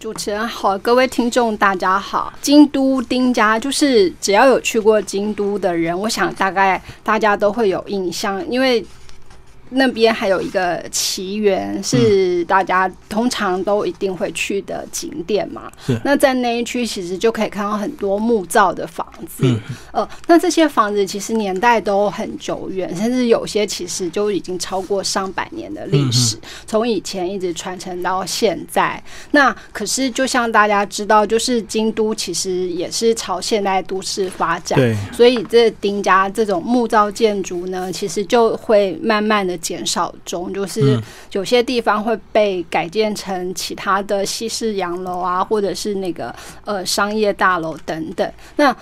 主持人好，各位听众大家好。京都丁家就是只要有去过京都的人，我想大概大家都会有印象，因为。那边还有一个奇缘，是大家通常都一定会去的景点嘛。那在那一区，其实就可以看到很多木造的房子。呃，那这些房子其实年代都很久远，甚至有些其实就已经超过上百年的历史，从以前一直传承到现在。那可是，就像大家知道，就是京都其实也是朝现代都市发展。对。所以这丁家这种木造建筑呢，其实就会慢慢的。减少中，就是有些地方会被改建成其他的西式洋楼啊，或者是那个呃商业大楼等等。那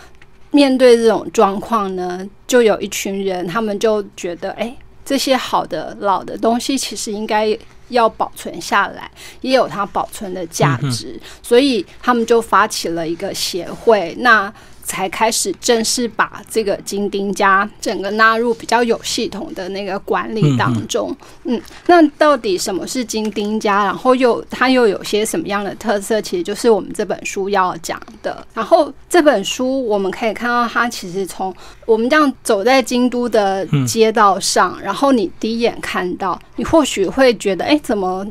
面对这种状况呢，就有一群人，他们就觉得，哎，这些好的老的东西其实应该要保存下来，也有它保存的价值，所以他们就发起了一个协会。那才开始正式把这个金丁家整个纳入比较有系统的那个管理当中。嗯，那到底什么是金丁家？然后又它又有些什么样的特色？其实就是我们这本书要讲的。然后这本书我们可以看到，它其实从我们这样走在京都的街道上，然后你第一眼看到，你或许会觉得，哎，怎么？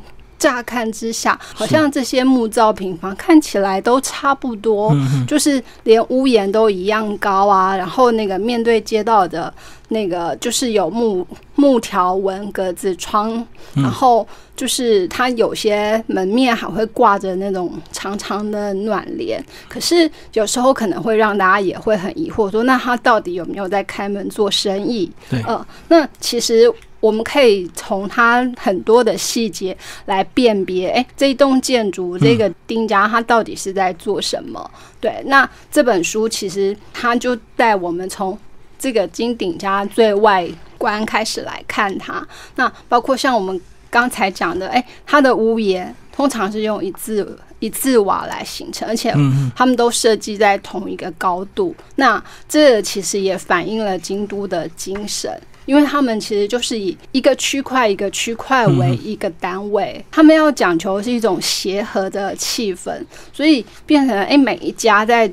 乍看之下，好像这些木造平房看起来都差不多，就是连屋檐都一样高啊。然后那个面对街道的那个，就是有木木条纹格子窗，然后就是它有些门面还会挂着那种长长的暖帘。可是有时候可能会让大家也会很疑惑，说那他到底有没有在开门做生意？对，呃，那其实。我们可以从它很多的细节来辨别，哎，这一栋建筑这个丁家它到底是在做什么？对，那这本书其实它就带我们从这个金鼎家最外观开始来看它。那包括像我们刚才讲的，哎，它的屋檐通常是用一字一字瓦来形成，而且他们都设计在同一个高度。那这其实也反映了京都的精神。因为他们其实就是以一个区块一个区块为一个单位，他们要讲求是一种协和的气氛，所以变成哎每一家在。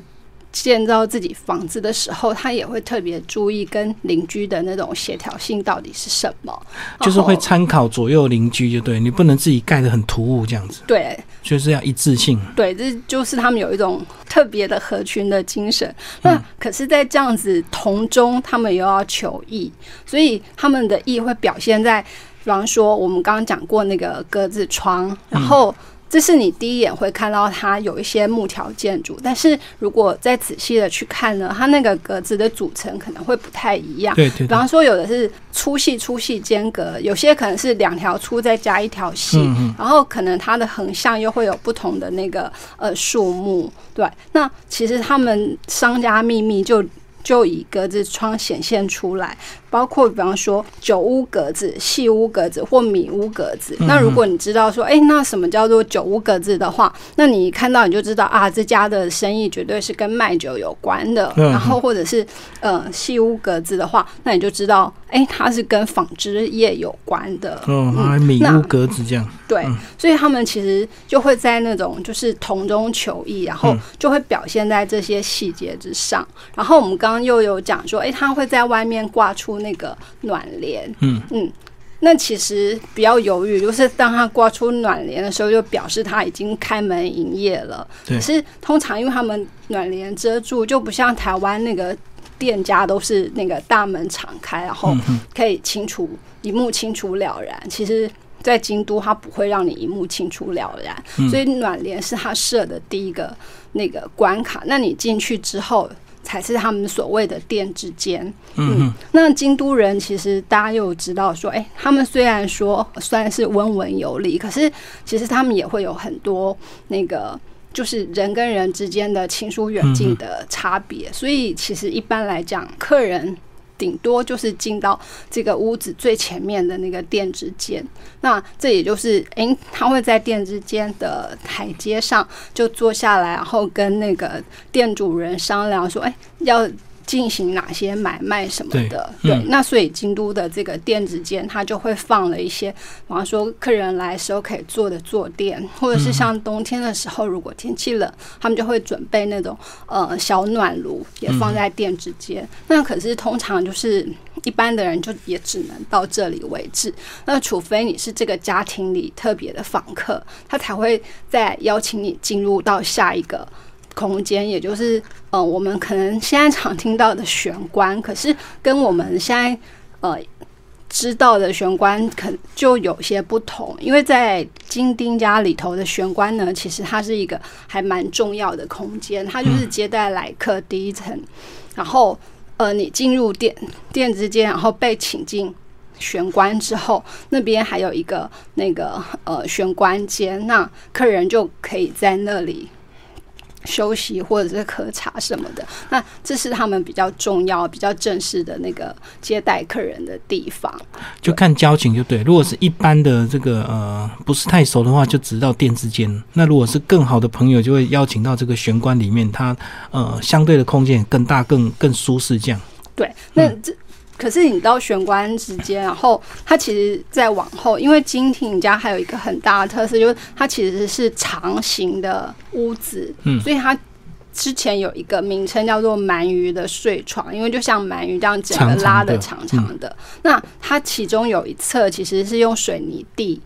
建造自己房子的时候，他也会特别注意跟邻居的那种协调性到底是什么，就是会参考左右邻居，就对你不能自己盖的很突兀这样子。对，就是要一致性。对，这就是他们有一种特别的合群的精神。那可是，在这样子同中，他们又要求异，所以他们的异会表现在，比方说我们刚刚讲过那个格子窗，然后。这是你第一眼会看到它有一些木条建筑，但是如果再仔细的去看呢，它那个格子的组成可能会不太一样。对对。比方说，有的是粗细粗细间隔，有些可能是两条粗再加一条细，然后可能它的横向又会有不同的那个呃数目。对，那其实他们商家秘密就就以格子窗显现出来。包括比方说酒屋格子、细屋格子或米屋格子。那如果你知道说，哎，那什么叫做酒屋格子的话，那你一看到你就知道啊，这家的生意绝对是跟卖酒有关的。然后或者是呃细屋格子的话，那你就知道，哎，它是跟纺织业有关的。嗯，米屋格子这样。对，所以他们其实就会在那种就是同中求异，然后就会表现在这些细节之上。然后我们刚刚又有讲说，哎，他会在外面挂出。那个暖帘，嗯嗯，那其实比较犹豫，就是当他挂出暖帘的时候，就表示他已经开门营业了。可是通常因为他们暖帘遮住，就不像台湾那个店家都是那个大门敞开，然后可以清楚一目清楚了然。其实，在京都，它不会让你一目清楚了然，所以暖帘是他设的第一个那个关卡。那你进去之后。才是他们所谓的店之间。嗯，那京都人其实大家又知道说，哎，他们虽然说算是温文有礼，可是其实他们也会有很多那个，就是人跟人之间的亲疏远近的差别。所以其实一般来讲，客人。顶多就是进到这个屋子最前面的那个店之间，那这也就是，哎，他会在店之间的台阶上就坐下来，然后跟那个店主人商量说，哎，要。进行哪些买卖什么的。对对，那所以京都的这个电子间，它就会放了一些，比方说客人来时候可以坐的坐垫，或者是像冬天的时候，如果天气冷，他们就会准备那种呃小暖炉，也放在电子间。那可是通常就是一般的人就也只能到这里为止。那除非你是这个家庭里特别的访客，他才会再邀请你进入到下一个。空间，也就是呃，我们可能现在常听到的玄关，可是跟我们现在呃知道的玄关，可就有些不同。因为在金丁家里头的玄关呢，其实它是一个还蛮重要的空间，它就是接待来客第一层。然后呃，你进入店店之间，然后被请进玄关之后，那边还有一个那个呃玄关间，那客人就可以在那里。休息或者是喝茶什么的，那这是他们比较重要、比较正式的那个接待客人的地方。就看交情就对。如果是一般的这个呃不是太熟的话，就直到店之间。那如果是更好的朋友，就会邀请到这个玄关里面，它呃相对的空间更大、更更舒适这样。对，那这。可是你到玄关之间，然后它其实再往后，因为金庭家还有一个很大的特色，就是它其实是长形的屋子，嗯，所以它之前有一个名称叫做鳗鱼的睡床，因为就像鳗鱼这样整个拉的长长的。那它其中有一侧其实是用水泥地。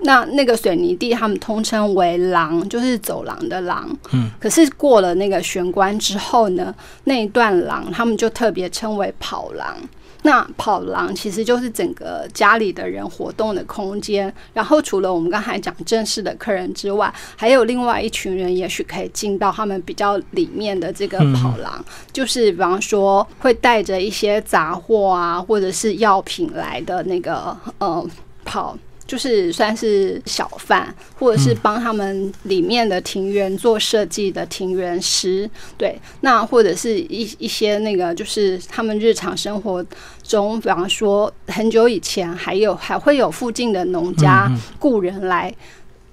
那那个水泥地，他们通称为廊，就是走廊的廊。嗯，可是过了那个玄关之后呢，那一段廊他们就特别称为跑廊。那跑廊其实就是整个家里的人活动的空间。然后除了我们刚才讲正式的客人之外，还有另外一群人，也许可以进到他们比较里面的这个跑廊，就是比方说会带着一些杂货啊，或者是药品来的那个呃跑。就是算是小贩，或者是帮他们里面的庭园做设计的庭园师，对，那或者是一一些那个，就是他们日常生活中，比方说很久以前，还有还会有附近的农家雇人来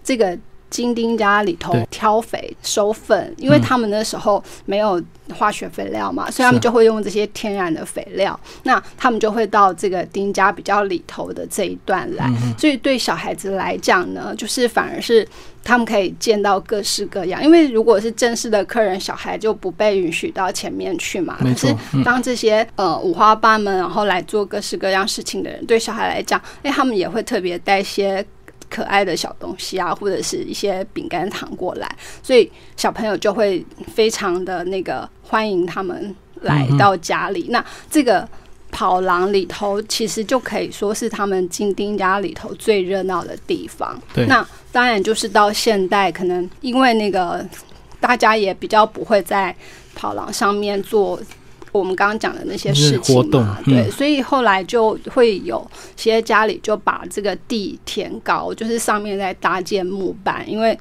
这个。金丁家里头挑肥收粪，因为他们那时候没有化学肥料嘛，所以他们就会用这些天然的肥料。那他们就会到这个丁家比较里头的这一段来，所以对小孩子来讲呢，就是反而是他们可以见到各式各样。因为如果是正式的客人，小孩就不被允许到前面去嘛。可是当这些呃五花八门，然后来做各式各样事情的人，对小孩来讲，哎，他们也会特别带些。可爱的小东西啊，或者是一些饼干糖过来，所以小朋友就会非常的那个欢迎他们来到家里。那这个跑廊里头，其实就可以说是他们金丁家里头最热闹的地方。那当然就是到现代，可能因为那个大家也比较不会在跑廊上面做。我们刚刚讲的那些事情嘛，对，所以后来就会有些家里就把这个地填高，就是上面在搭建木板，因为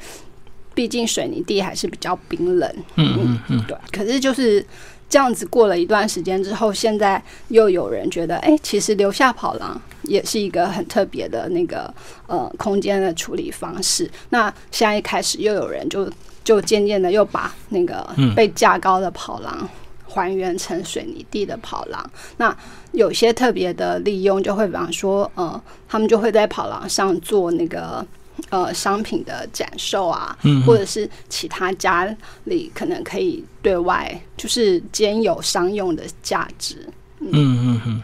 毕竟水泥地还是比较冰冷。嗯嗯嗯，对。可是就是这样子过了一段时间之后，现在又有人觉得，哎，其实留下跑廊也是一个很特别的那个呃空间的处理方式。那现在一开始又有人就就渐渐的又把那个被架高的跑廊。还原成水泥地的跑廊，那有些特别的利用，就会比方说，呃，他们就会在跑廊上做那个呃商品的展售啊，或者是其他家里可能可以对外就是兼有商用的价值。嗯嗯嗯。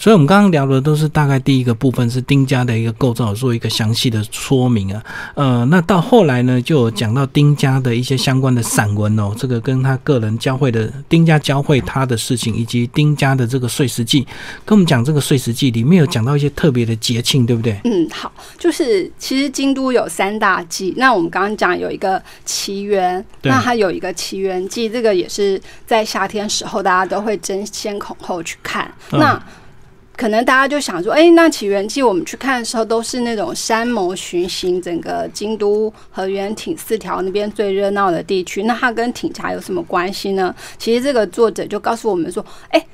所以，我们刚刚聊的都是大概第一个部分，是丁家的一个构造，做一个详细的说明啊。呃，那到后来呢，就有讲到丁家的一些相关的散文哦，这个跟他个人教会的丁家教会他的事情，以及丁家的这个碎石记，跟我们讲这个碎石记里面有讲到一些特别的节庆，对不对？嗯，好，就是其实京都有三大祭，那我们刚刚讲有一个奇缘，那它有一个奇缘祭，这个也是在夏天时候大家都会争先恐后去看，那。可能大家就想说，哎，那起源记我们去看的时候，都是那种山谋巡行，整个京都和原町四条那边最热闹的地区。那它跟町家有什么关系呢？其实这个作者就告诉我们说，哎，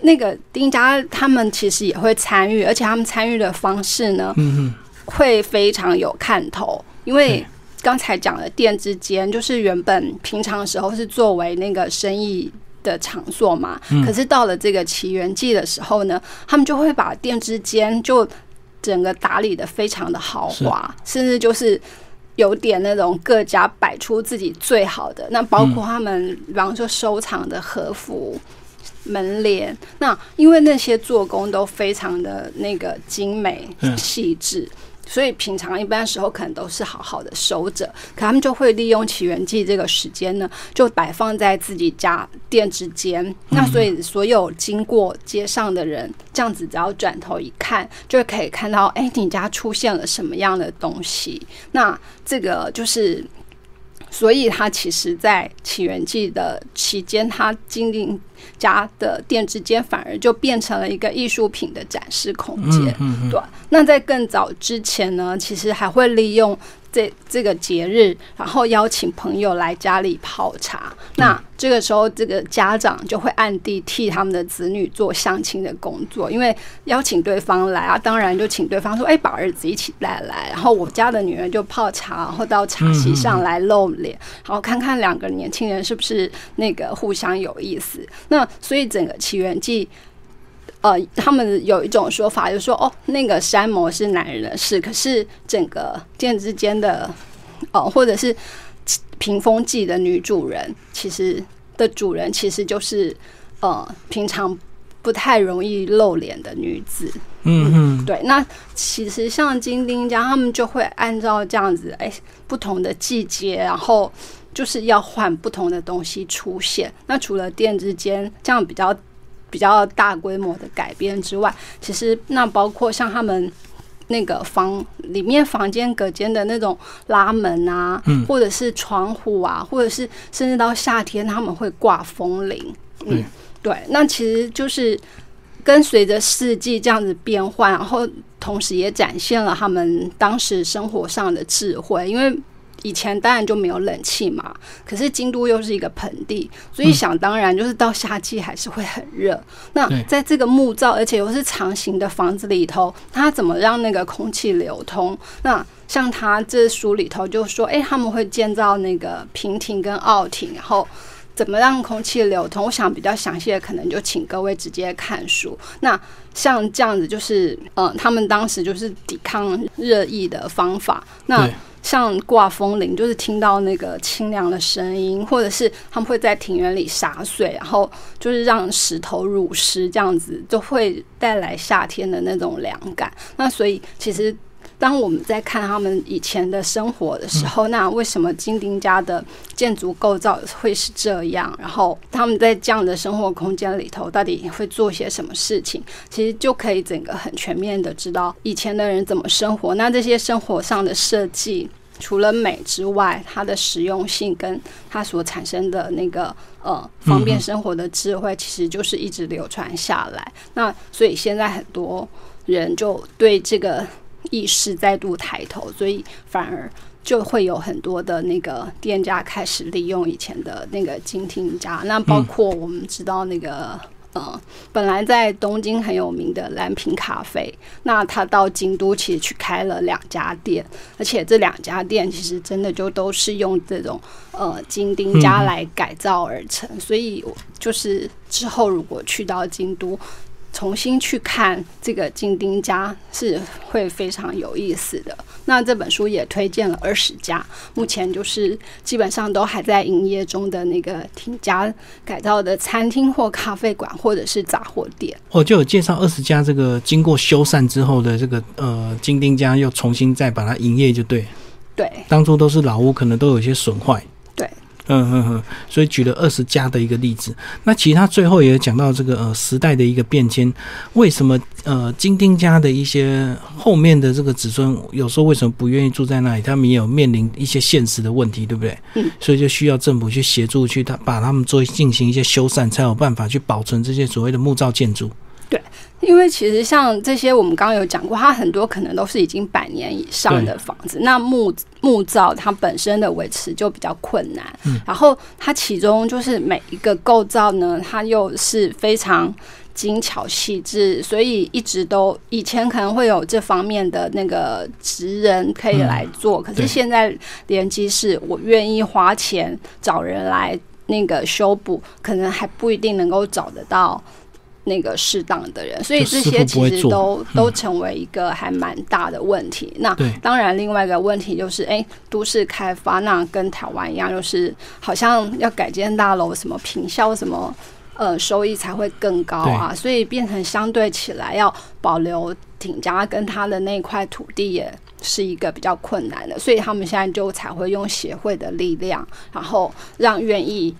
那个丁家他们其实也会参与，而且他们参与的方式呢，嗯会非常有看头。因为刚才讲的店之间，就是原本平常时候是作为那个生意。的场所嘛。可是到了这个起源季的时候呢，他们就会把店之间就整个打理的非常的豪华，甚至就是有点那种各家摆出自己最好的。那包括他们，比方说收藏的和服。门帘，那因为那些做工都非常的那个精美细致，所以平常一般时候可能都是好好的收着，可他们就会利用起源季这个时间呢，就摆放在自己家店之间。那所以所有经过街上的人，这样子只要转头一看，就可以看到，哎，你家出现了什么样的东西？那这个就是。所以，他其实，在起源记的期间，他经营家的店之间反而就变成了一个艺术品的展示空间。嗯对，那在更早之前呢，其实还会利用。这这个节日，然后邀请朋友来家里泡茶。那这个时候，这个家长就会暗地替他们的子女做相亲的工作，因为邀请对方来啊，当然就请对方说：“哎，把儿子一起带来。”然后我家的女儿就泡茶，然后到茶席上来露脸，然后看看两个年轻人是不是那个互相有意思。那所以整个起源记。呃，他们有一种说法，就是说，哦，那个山魔是男人的事，可是整个店之间的，呃，或者是屏风记的女主人，其实的主人其实就是呃，平常不太容易露脸的女子。嗯嗯，对。那其实像金丁家，他们就会按照这样子，哎，不同的季节，然后就是要换不同的东西出现。那除了店之间这样比较。比较大规模的改变之外，其实那包括像他们那个房里面房间隔间的那种拉门啊，或者是窗户啊，或者是甚至到夏天他们会挂风铃。嗯，对，那其实就是跟随着四季这样子变换，然后同时也展现了他们当时生活上的智慧，因为。以前当然就没有冷气嘛，可是京都又是一个盆地，所以想当然就是到夏季还是会很热。那在这个木造而且又是长形的房子里头，它怎么让那个空气流通？那像他这书里头就说，哎，他们会建造那个平亭跟奥亭，然后怎么让空气流通？我想比较详细的可能就请各位直接看书。那像这样子就是，嗯，他们当时就是抵抗热议的方法。那像挂风铃，就是听到那个清凉的声音，或者是他们会在庭院里洒水，然后就是让石头乳湿，这样子就会带来夏天的那种凉感。那所以，其实当我们在看他们以前的生活的时候，那为什么金丁家的建筑构造会是这样？然后他们在这样的生活空间里头，到底会做些什么事情？其实就可以整个很全面的知道以前的人怎么生活。那这些生活上的设计。除了美之外，它的实用性跟它所产生的那个呃方便生活的智慧，其实就是一直流传下来。那所以现在很多人就对这个意识再度抬头，所以反而就会有很多的那个店家开始利用以前的那个精听家。那包括我们知道那个。呃，本来在东京很有名的蓝瓶咖啡，那他到京都其实去开了两家店，而且这两家店其实真的就都是用这种呃金丁家来改造而成，所以就是之后如果去到京都。重新去看这个金丁家是会非常有意思的。那这本书也推荐了二十家，目前就是基本上都还在营业中的那个庭家改造的餐厅或咖啡馆或者是杂货店。我就有介绍二十家这个经过修缮之后的这个呃金丁家又重新再把它营业，就对。对。当初都是老屋，可能都有一些损坏。嗯嗯嗯，所以举了二十家的一个例子。那其他最后也讲到这个呃时代的一个变迁，为什么呃金丁家的一些后面的这个子孙有时候为什么不愿意住在那里？他们也有面临一些现实的问题，对不对？嗯。所以就需要政府去协助去他把他们做进行一些修缮，才有办法去保存这些所谓的木造建筑。对。因为其实像这些，我们刚刚有讲过，它很多可能都是已经百年以上的房子。那木木造它本身的维持就比较困难，然后它其中就是每一个构造呢，它又是非常精巧细致，所以一直都以前可能会有这方面的那个职人可以来做，可是现在联机是我愿意花钱找人来。那个修补，可能还不一定能够找得到那个适当的人，所以这些其实都都成为一个还蛮大的问题。那当然，另外一个问题就是，哎，都市开发那跟台湾一样，就是好像要改建大楼，什么平效什么。呃，收益才会更高啊，所以变成相对起来要保留挺家跟他的那块土地也是一个比较困难的，所以他们现在就才会用协会的力量，然后让愿意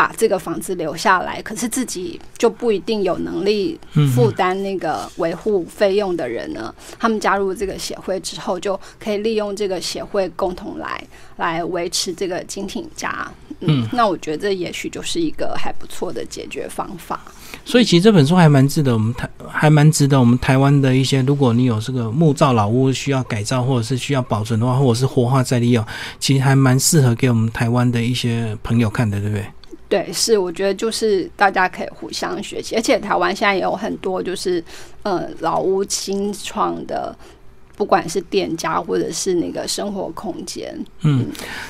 把这个房子留下来，可是自己就不一定有能力负担那个维护费用的人呢，他们加入这个协会之后，就可以利用这个协会共同来来维持这个金挺家。嗯，那我觉得这也许就是一个还不错的解决方法。所以其实这本书还蛮值得我们台，还蛮值得我们台湾的一些，如果你有这个木造老屋需要改造或者是需要保存的话，或者是活化再利用，其实还蛮适合给我们台湾的一些朋友看的，对不对？对，是，我觉得就是大家可以互相学习，而且台湾现在也有很多就是呃老屋新创的。不管是店家或者是那个生活空间，嗯，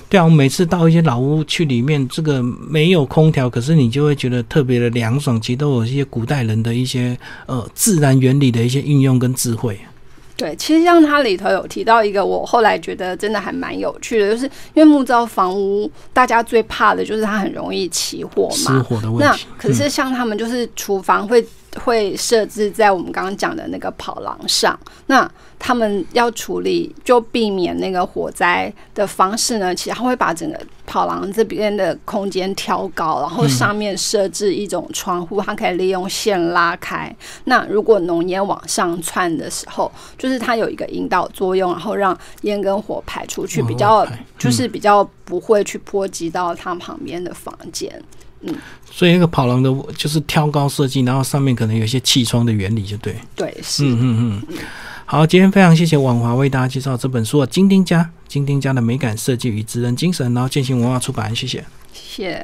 对啊，我每次到一些老屋去里面，这个没有空调，可是你就会觉得特别的凉爽。其实都有一些古代人的一些呃自然原理的一些运用跟智慧。对，其实像它里头有提到一个，我后来觉得真的还蛮有趣的，就是因为木造房屋，大家最怕的就是它很容易起火嘛。失火的问题。那可是像他们就是厨房会。会设置在我们刚刚讲的那个跑廊上，那他们要处理就避免那个火灾的方式呢？其实他会把整个跑廊这边的空间挑高，然后上面设置一种窗户，它可以利用线拉开。那如果浓烟往上窜的时候，就是它有一个引导作用，然后让烟跟火排出去，比较就是比较不会去波及到它旁边的房间。所以那个跑廊的就是挑高设计，然后上面可能有一些气窗的原理，就对。对，是。嗯嗯嗯。好，今天非常谢谢婉华为大家介绍这本书《金丁家》，金丁家的美感设计与职人精神，然后进行文化出版，谢谢。谢谢。